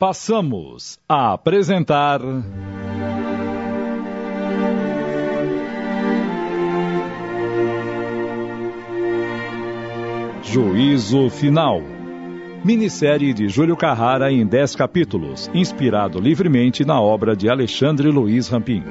Passamos a apresentar. Juízo Final. Minissérie de Júlio Carrara em 10 capítulos, inspirado livremente na obra de Alexandre Luiz Rampin.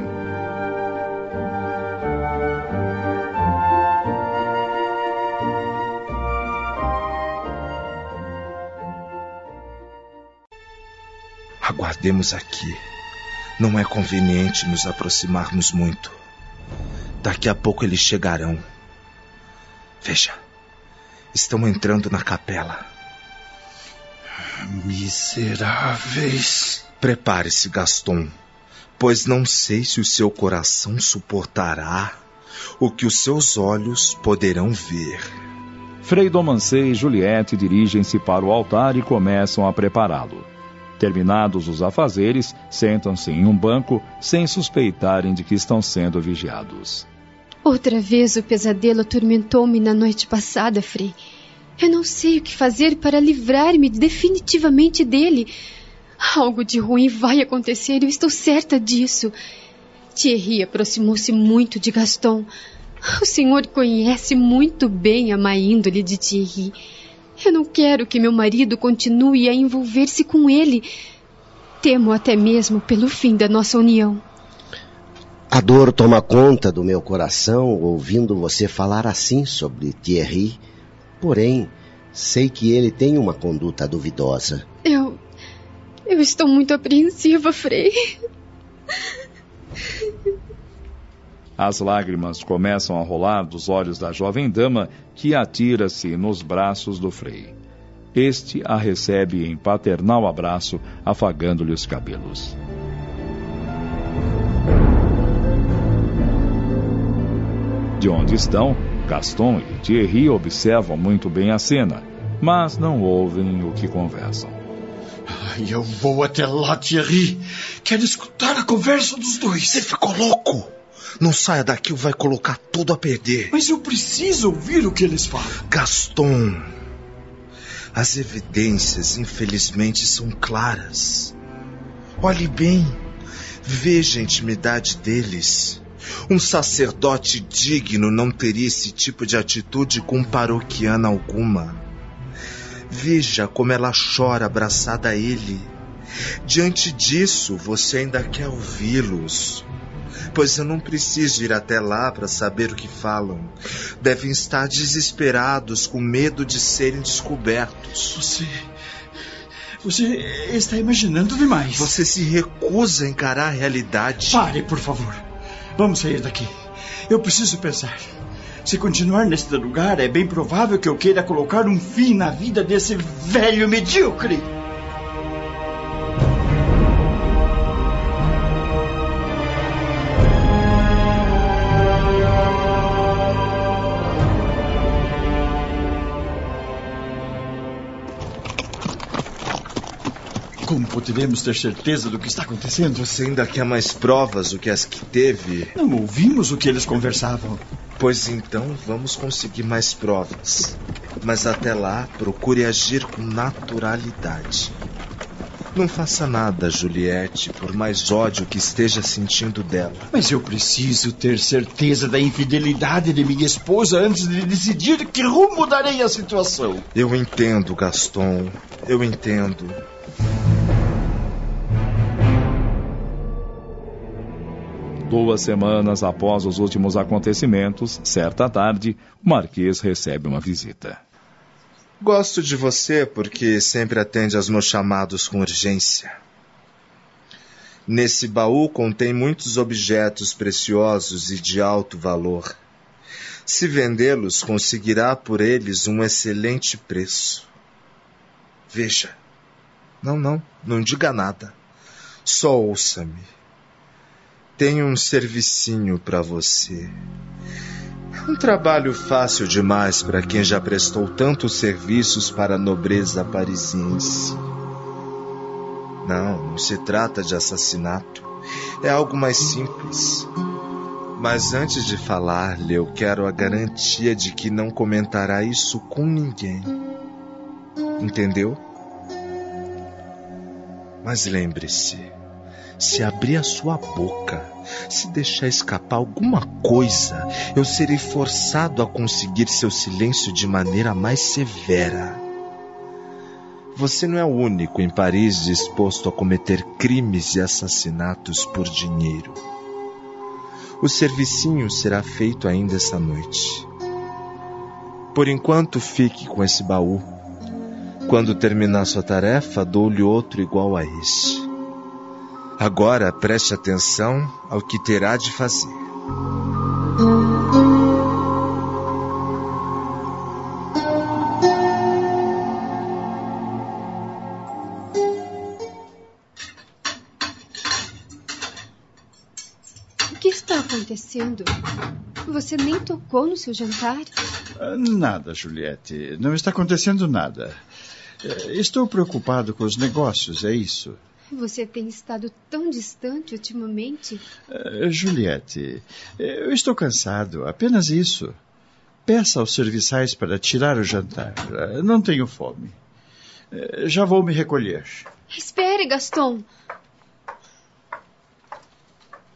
Aguardemos aqui. Não é conveniente nos aproximarmos muito. Daqui a pouco eles chegarão. Veja, estão entrando na capela. Miseráveis. Prepare-se, Gaston, pois não sei se o seu coração suportará o que os seus olhos poderão ver. Frei Domancei e Juliette dirigem-se para o altar e começam a prepará-lo. Terminados os afazeres, sentam-se em um banco sem suspeitarem de que estão sendo vigiados. Outra vez o pesadelo atormentou-me na noite passada, Frei. Eu não sei o que fazer para livrar-me definitivamente dele. Algo de ruim vai acontecer, eu estou certa disso. Thierry aproximou-se muito de Gaston. O senhor conhece muito bem a má índole de Thierry. Eu não quero que meu marido continue a envolver-se com ele. Temo até mesmo pelo fim da nossa união. A dor toma conta do meu coração ouvindo você falar assim sobre Thierry. Porém, sei que ele tem uma conduta duvidosa. Eu. Eu estou muito apreensiva, Frei. As lágrimas começam a rolar dos olhos da jovem dama que atira-se nos braços do Frei. Este a recebe em paternal abraço, afagando-lhe os cabelos. De onde estão, Gaston e Thierry observam muito bem a cena, mas não ouvem o que conversam. Eu vou até lá, Thierry. Quero escutar a conversa dos dois. Você ficou louco? Não saia daqui ou vai colocar tudo a perder. Mas eu preciso ouvir o que eles falam. Gaston, as evidências, infelizmente, são claras. Olhe bem, veja a intimidade deles. Um sacerdote digno não teria esse tipo de atitude com paroquiana alguma. Veja como ela chora abraçada a ele. Diante disso, você ainda quer ouvi-los. Pois eu não preciso ir até lá para saber o que falam. Devem estar desesperados, com medo de serem descobertos. Você. Você está imaginando demais. Você se recusa a encarar a realidade. Pare, por favor. Vamos sair daqui. Eu preciso pensar. Se continuar neste lugar, é bem provável que eu queira colocar um fim na vida desse velho medíocre. Como poderemos ter certeza do que está acontecendo? Você ainda quer mais provas do que as que teve? Não ouvimos o que eles conversavam. Pois então vamos conseguir mais provas. Mas até lá, procure agir com naturalidade. Não faça nada, Juliette, por mais ódio que esteja sentindo dela. Mas eu preciso ter certeza da infidelidade de minha esposa antes de decidir que rumo darei a situação. Eu entendo, Gaston. Eu entendo. Duas semanas após os últimos acontecimentos, certa tarde, o Marquês recebe uma visita. Gosto de você porque sempre atende aos meus chamados com urgência. Nesse baú contém muitos objetos preciosos e de alto valor. Se vendê-los, conseguirá por eles um excelente preço. Veja. Não, não, não diga nada. Só ouça-me. Tenho um servicinho para você. Um trabalho fácil demais para quem já prestou tantos serviços para a nobreza parisiense. Não, não se trata de assassinato. É algo mais simples. Mas antes de falar-lhe, eu quero a garantia de que não comentará isso com ninguém. Entendeu? Mas lembre-se, se abrir a sua boca, se deixar escapar alguma coisa, eu serei forçado a conseguir seu silêncio de maneira mais severa. Você não é o único em Paris disposto a cometer crimes e assassinatos por dinheiro. O servicinho será feito ainda essa noite. Por enquanto, fique com esse baú. Quando terminar sua tarefa, dou-lhe outro igual a este. Agora preste atenção ao que terá de fazer. O que está acontecendo? Você nem tocou no seu jantar? Nada, Juliette. Não está acontecendo nada. Eh, Estou preocupado com os negócios, é isso. Você tem estado tão distante ultimamente. Eh, Juliette, eu estou cansado, apenas isso. Peça aos serviçais para tirar o jantar. Eh, Não tenho fome. Eh, Já vou me recolher. Espere, Gaston.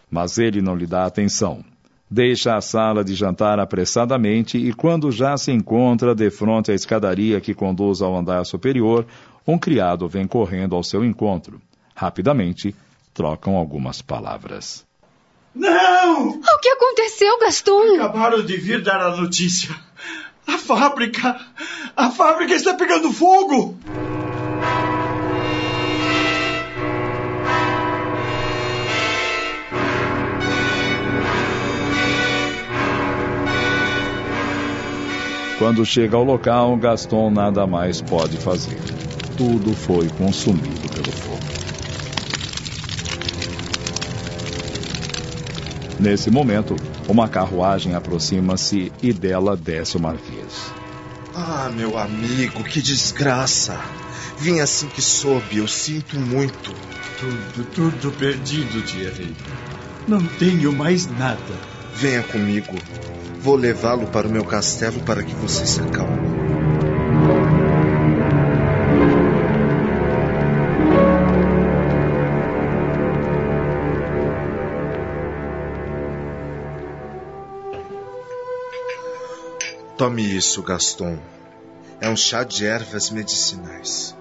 Mas ele não lhe dá atenção. Deixa a sala de jantar apressadamente e, quando já se encontra de frente à escadaria que conduz ao andar superior, um criado vem correndo ao seu encontro. Rapidamente, trocam algumas palavras. Não! O que aconteceu, Gaston? Acabaram de vir dar a notícia. A fábrica! A fábrica está pegando fogo! Quando chega ao local, Gaston nada mais pode fazer. Tudo foi consumido pelo fogo. Nesse momento, uma carruagem aproxima-se e dela desce o marquês. Ah, meu amigo, que desgraça! Vim assim que soube, eu sinto muito. Tudo, tudo perdido, Thierry. Não tenho mais nada. Venha comigo. Vou levá-lo para o meu castelo para que você se acalme. Tome isso, Gaston. É um chá de ervas medicinais.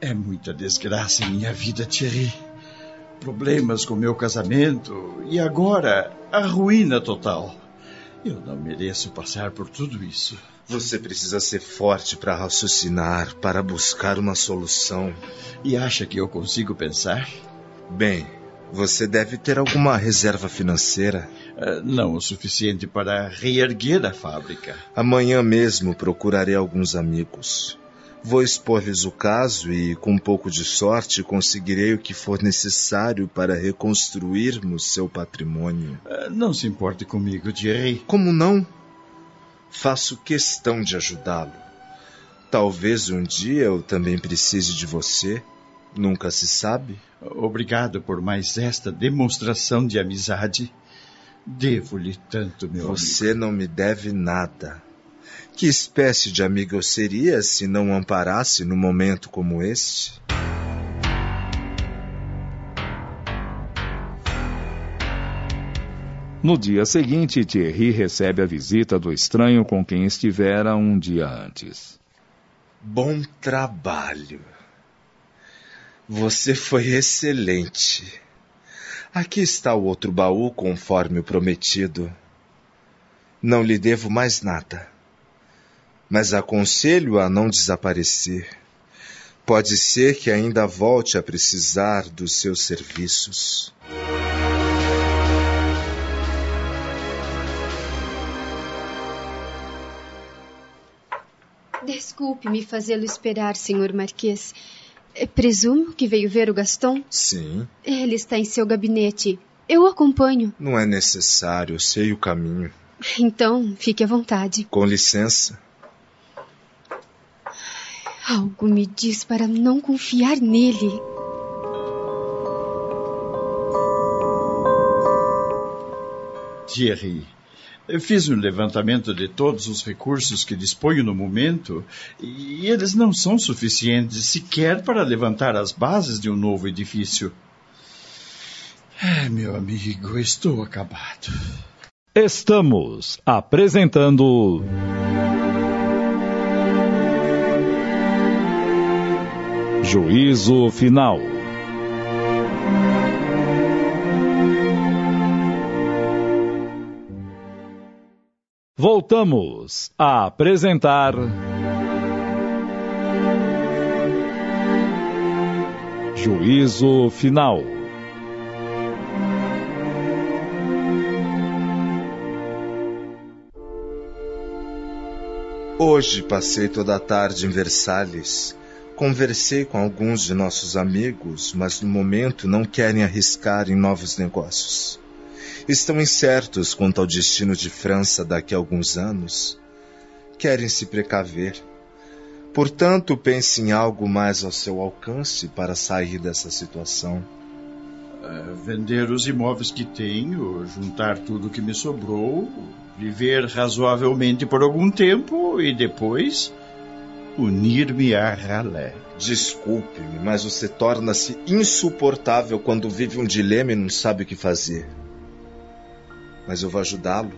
É muita desgraça em minha vida, Thierry. Problemas com meu casamento e agora a ruína total. Eu não mereço passar por tudo isso. Você precisa ser forte para raciocinar, para buscar uma solução. E acha que eu consigo pensar? Bem, você deve ter alguma reserva financeira. Ah, Não o suficiente para reerguer a fábrica. Amanhã mesmo procurarei alguns amigos. Vou expor-lhes o caso e, com um pouco de sorte, conseguirei o que for necessário para reconstruirmos seu patrimônio. Ah, Não se importe comigo, Thierry. Como não? Faço questão de ajudá-lo. Talvez um dia eu também precise de você. Nunca se sabe. Obrigado por mais esta demonstração de amizade. Devo-lhe tanto, meu Você não me deve nada. Que espécie de amigo eu seria se não o amparasse num momento como este? No dia seguinte, Thierry recebe a visita do estranho com quem estivera um dia antes. Bom trabalho. Você foi excelente. Aqui está o outro baú conforme o prometido. Não lhe devo mais nada. Mas aconselho a não desaparecer. Pode ser que ainda volte a precisar dos seus serviços. Desculpe-me fazê-lo esperar, senhor Marquês. Eh, Presumo que veio ver o Gaston? Sim, Ele está em seu gabinete. Eu o acompanho. não é necessário, eu sei o caminho. Então, fique à vontade. Com licença. Algo me diz para não confiar nele. Thierry, Eu fiz um levantamento de todos os recursos que disponho no momento e eles não são suficientes sequer para levantar as bases de um novo edifício. É, meu amigo, estou acabado. Estamos apresentando. Juízo Final. Voltamos a apresentar. Juízo Final. Hoje passei toda a tarde em Versalhes. Conversei com alguns de nossos amigos, mas no momento não querem arriscar em novos negócios estão incertos quanto ao destino de França daqui a alguns anos. Querem se precaver. Portanto, pense em algo mais ao seu alcance para sair dessa situação. É, vender os imóveis que tenho, juntar tudo que me sobrou, viver razoavelmente por algum tempo e depois unir-me a Ralé. Desculpe-me, mas você torna-se insuportável quando vive um dilema e não sabe o que fazer mas eu vou ajudá-lo.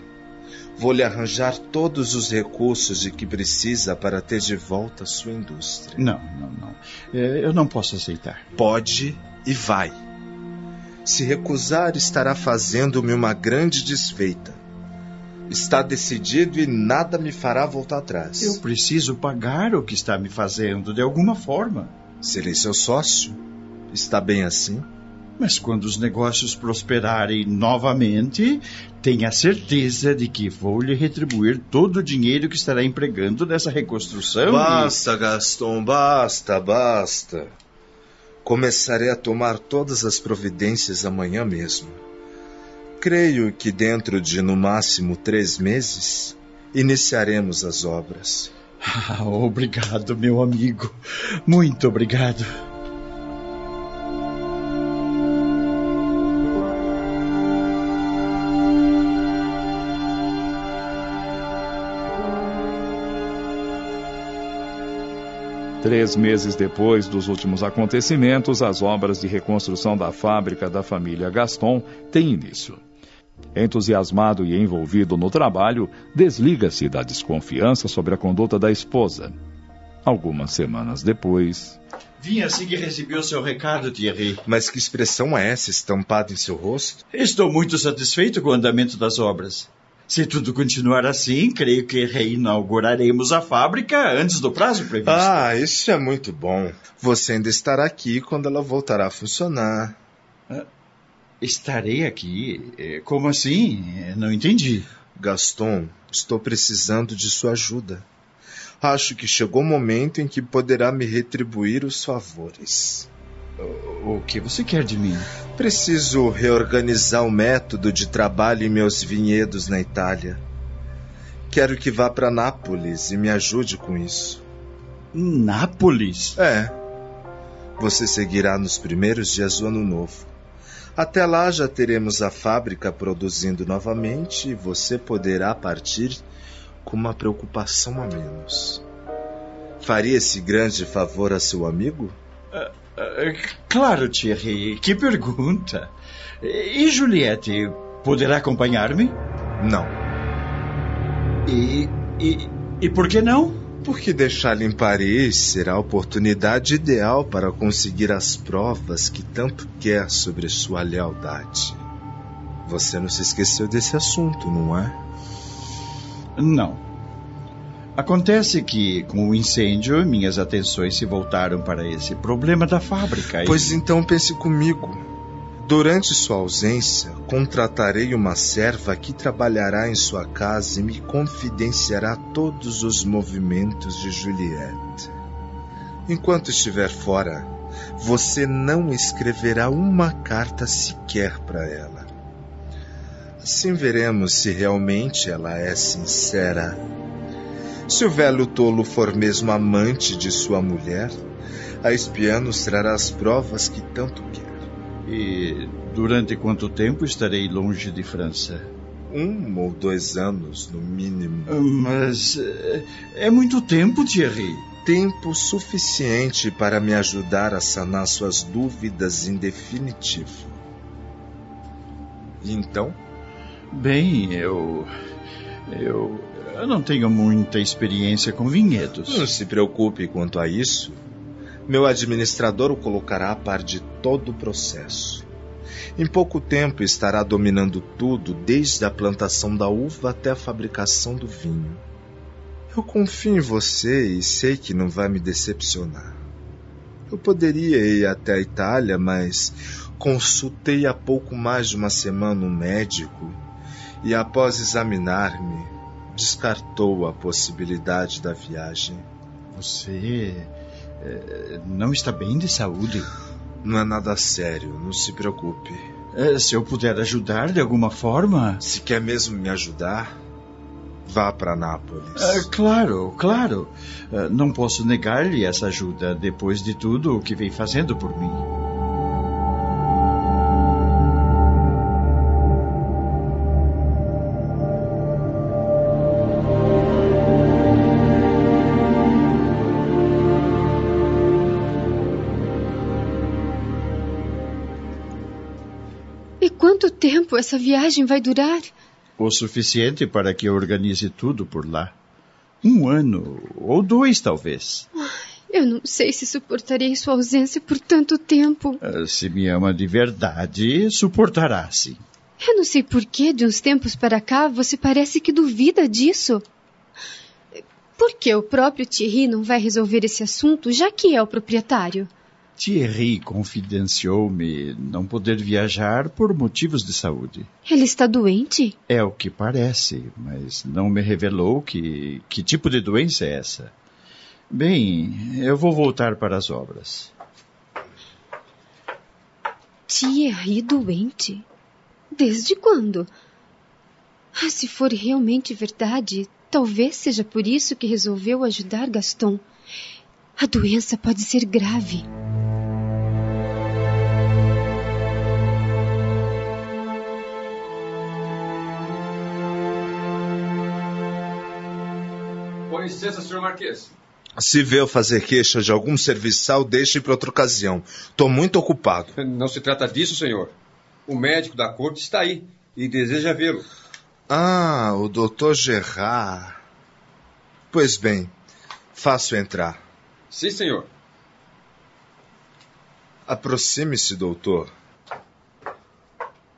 Vou lhe arranjar todos os recursos de que precisa para ter de volta sua indústria. Não, não, não. É, eu não posso aceitar. Pode e vai. Se recusar, estará fazendo-me uma grande desfeita. Está decidido e nada me fará voltar atrás. Eu preciso pagar o que está me fazendo de alguma forma. Serei seu sócio. Está bem assim? Mas quando os negócios prosperarem novamente, tenha certeza de que vou lhe retribuir todo o dinheiro que estará empregando nessa reconstrução. Basta, e... Gaston, basta, basta. Começarei a tomar todas as providências amanhã mesmo. Creio que dentro de no máximo três meses iniciaremos as obras. Ah, obrigado, meu amigo. Muito obrigado. Três meses depois dos últimos acontecimentos, as obras de reconstrução da fábrica da família Gaston têm início. Entusiasmado e envolvido no trabalho, desliga-se da desconfiança sobre a conduta da esposa. Algumas semanas depois. Vim assim que recebi o seu recado, Thierry. Mas que expressão é essa estampada em seu rosto? Estou muito satisfeito com o andamento das obras. Se tudo continuar assim, creio que reinauguraremos a fábrica antes do prazo previsto. Ah, isso é muito bom. Você ainda estará aqui quando ela voltará a funcionar. Ah, estarei aqui? É, como assim? É, não entendi. Gaston, estou precisando de sua ajuda. Acho que chegou o momento em que poderá me retribuir os favores. O que você quer de mim? Preciso reorganizar o método de trabalho em meus vinhedos na Itália. Quero que vá para Nápoles e me ajude com isso. Nápoles? É. Você seguirá nos primeiros dias do ano novo. Até lá já teremos a fábrica produzindo novamente e você poderá partir com uma preocupação a menos. Faria esse grande favor a seu amigo? Uh, claro, Thierry. Que pergunta. E Juliette poderá acompanhar-me? Não. E, e, e por que não? Porque deixá-la em Paris será a oportunidade ideal para conseguir as provas que tanto quer sobre sua lealdade. Você não se esqueceu desse assunto, não é? Não. Acontece que, com o incêndio, minhas atenções se voltaram para esse problema da fábrica. E... Pois então pense comigo. Durante sua ausência, contratarei uma serva que trabalhará em sua casa e me confidenciará todos os movimentos de Juliette. Enquanto estiver fora, você não escreverá uma carta sequer para ela. Assim veremos se realmente ela é sincera se o velho tolo for mesmo amante de sua mulher, a espiã nos trará as provas que tanto quer. E durante quanto tempo estarei longe de França? Um ou dois anos, no mínimo. Mas é, é muito tempo, Thierry. Tempo suficiente para me ajudar a sanar suas dúvidas em definitivo. E então? Bem, eu. Eu. Eu não tenho muita experiência com vinhedos. Não se preocupe quanto a isso. Meu administrador o colocará a par de todo o processo. Em pouco tempo estará dominando tudo, desde a plantação da uva até a fabricação do vinho. Eu confio em você e sei que não vai me decepcionar. Eu poderia ir até a Itália, mas consultei há pouco mais de uma semana um médico e, após examinar-me, descartou a possibilidade da viagem. Você é, não está bem de saúde? Não é nada sério, não se preocupe. É, se eu puder ajudar de alguma forma. Se quer mesmo me ajudar, vá para Nápoles. É, claro, claro. É, não posso negar-lhe essa ajuda depois de tudo o que vem fazendo por mim. Essa viagem vai durar? O suficiente para que eu organize tudo por lá. Um ano, ou dois, talvez. Eu não sei se suportarei sua ausência por tanto tempo. Ah, Se me ama de verdade, suportará, sim. Eu não sei por que, de uns tempos para cá, você parece que duvida disso. Por que o próprio Thierry não vai resolver esse assunto, já que é o proprietário? Thierry confidenciou-me não poder viajar por motivos de saúde. Ele está doente? É o que parece, mas não me revelou que, que tipo de doença é essa. Bem, eu vou voltar para as obras. Thierry doente? Desde quando? Ah, se for realmente verdade, talvez seja por isso que resolveu ajudar Gaston. A doença pode ser grave. Licença, senhor Marquês. Se eu fazer queixa de algum serviçal, deixe para outra ocasião. Tô muito ocupado. Não se trata disso, senhor. O médico da corte está aí e deseja vê-lo. Ah, o doutor Gerard. Pois bem, faço entrar. Sim, senhor. Aproxime-se, doutor.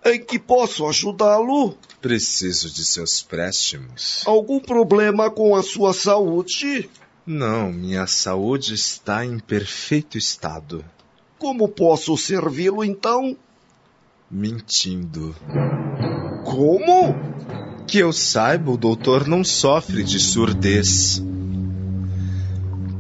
Em que posso ajudá-lo? Preciso de seus préstimos. Algum problema com a sua saúde? Não, minha saúde está em perfeito estado. Como posso servi-lo então? Mentindo. Como? Que eu saiba, o doutor não sofre de surdez.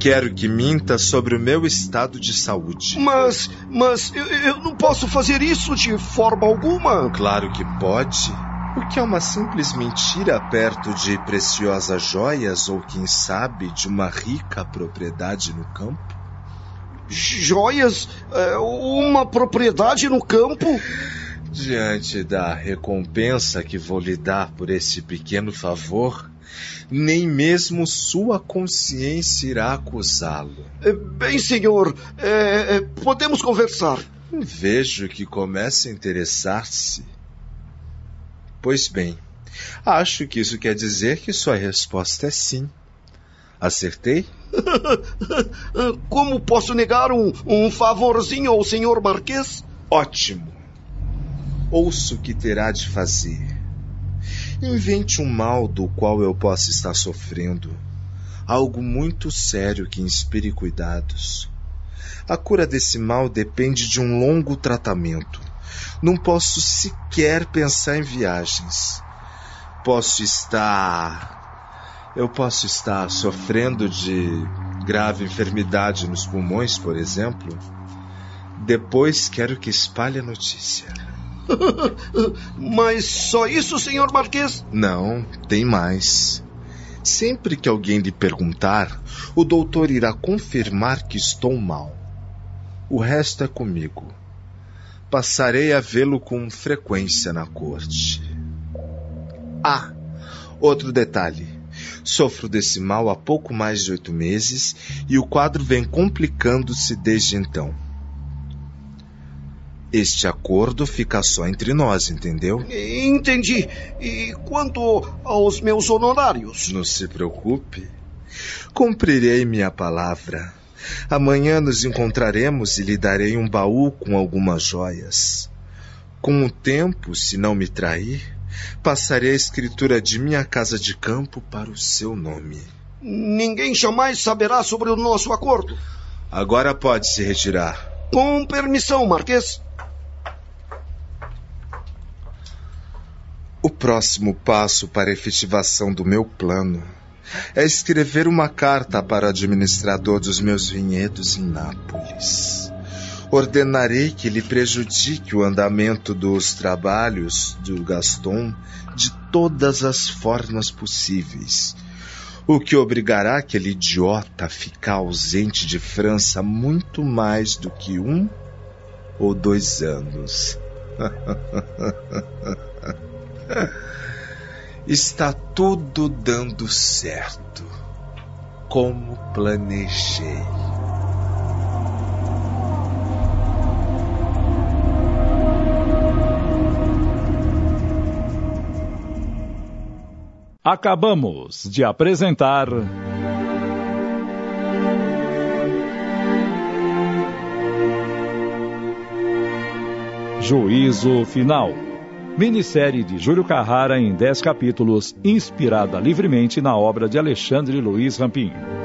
Quero que minta sobre o meu estado de saúde. Mas, mas eu, eu não posso fazer isso de forma alguma. Claro que pode. O que é uma simples mentira perto de preciosas joias ou, quem sabe, de uma rica propriedade no campo? Joias? É, uma propriedade no campo? Diante da recompensa que vou lhe dar por esse pequeno favor, nem mesmo sua consciência irá acusá-lo. É, Bem, senhor, é, podemos conversar. Vejo que começa a interessar-se. Pois bem, acho que isso quer dizer que sua resposta é sim. Acertei? Como posso negar um, um favorzinho ao senhor Marquês? Ótimo. Ouço o que terá de fazer. Invente um mal do qual eu possa estar sofrendo. Algo muito sério que inspire cuidados. A cura desse mal depende de um longo tratamento. Não posso sequer pensar em viagens. Posso estar. Eu posso estar sofrendo de grave enfermidade nos pulmões, por exemplo. Depois quero que espalhe a notícia. Mas só isso, senhor Marquês? Não, tem mais. Sempre que alguém lhe perguntar, o doutor irá confirmar que estou mal. O resto é comigo. Passarei a vê-lo com frequência na corte. Ah, outro detalhe. Sofro desse mal há pouco mais de oito meses e o quadro vem complicando-se desde então. Este acordo fica só entre nós, entendeu? Entendi. E quanto aos meus honorários? Não se preocupe. Cumprirei minha palavra. Amanhã nos encontraremos e lhe darei um baú com algumas joias. Com o tempo, se não me trair, passarei a escritura de minha casa de campo para o seu nome. Ninguém jamais saberá sobre o nosso acordo. Agora pode se retirar. Com permissão, Marquês. O próximo passo para a efetivação do meu plano é escrever uma carta para o administrador dos meus vinhedos em Nápoles. Ordenarei que ele prejudique o andamento dos trabalhos do Gaston de todas as formas possíveis, o que obrigará aquele idiota a ficar ausente de França muito mais do que um ou dois anos. Está tudo dando certo, como planejei. Acabamos de apresentar. Juízo Final minissérie de Júlio Carrara em 10 capítulos, inspirada livremente na obra de Alexandre Luiz Rampinho.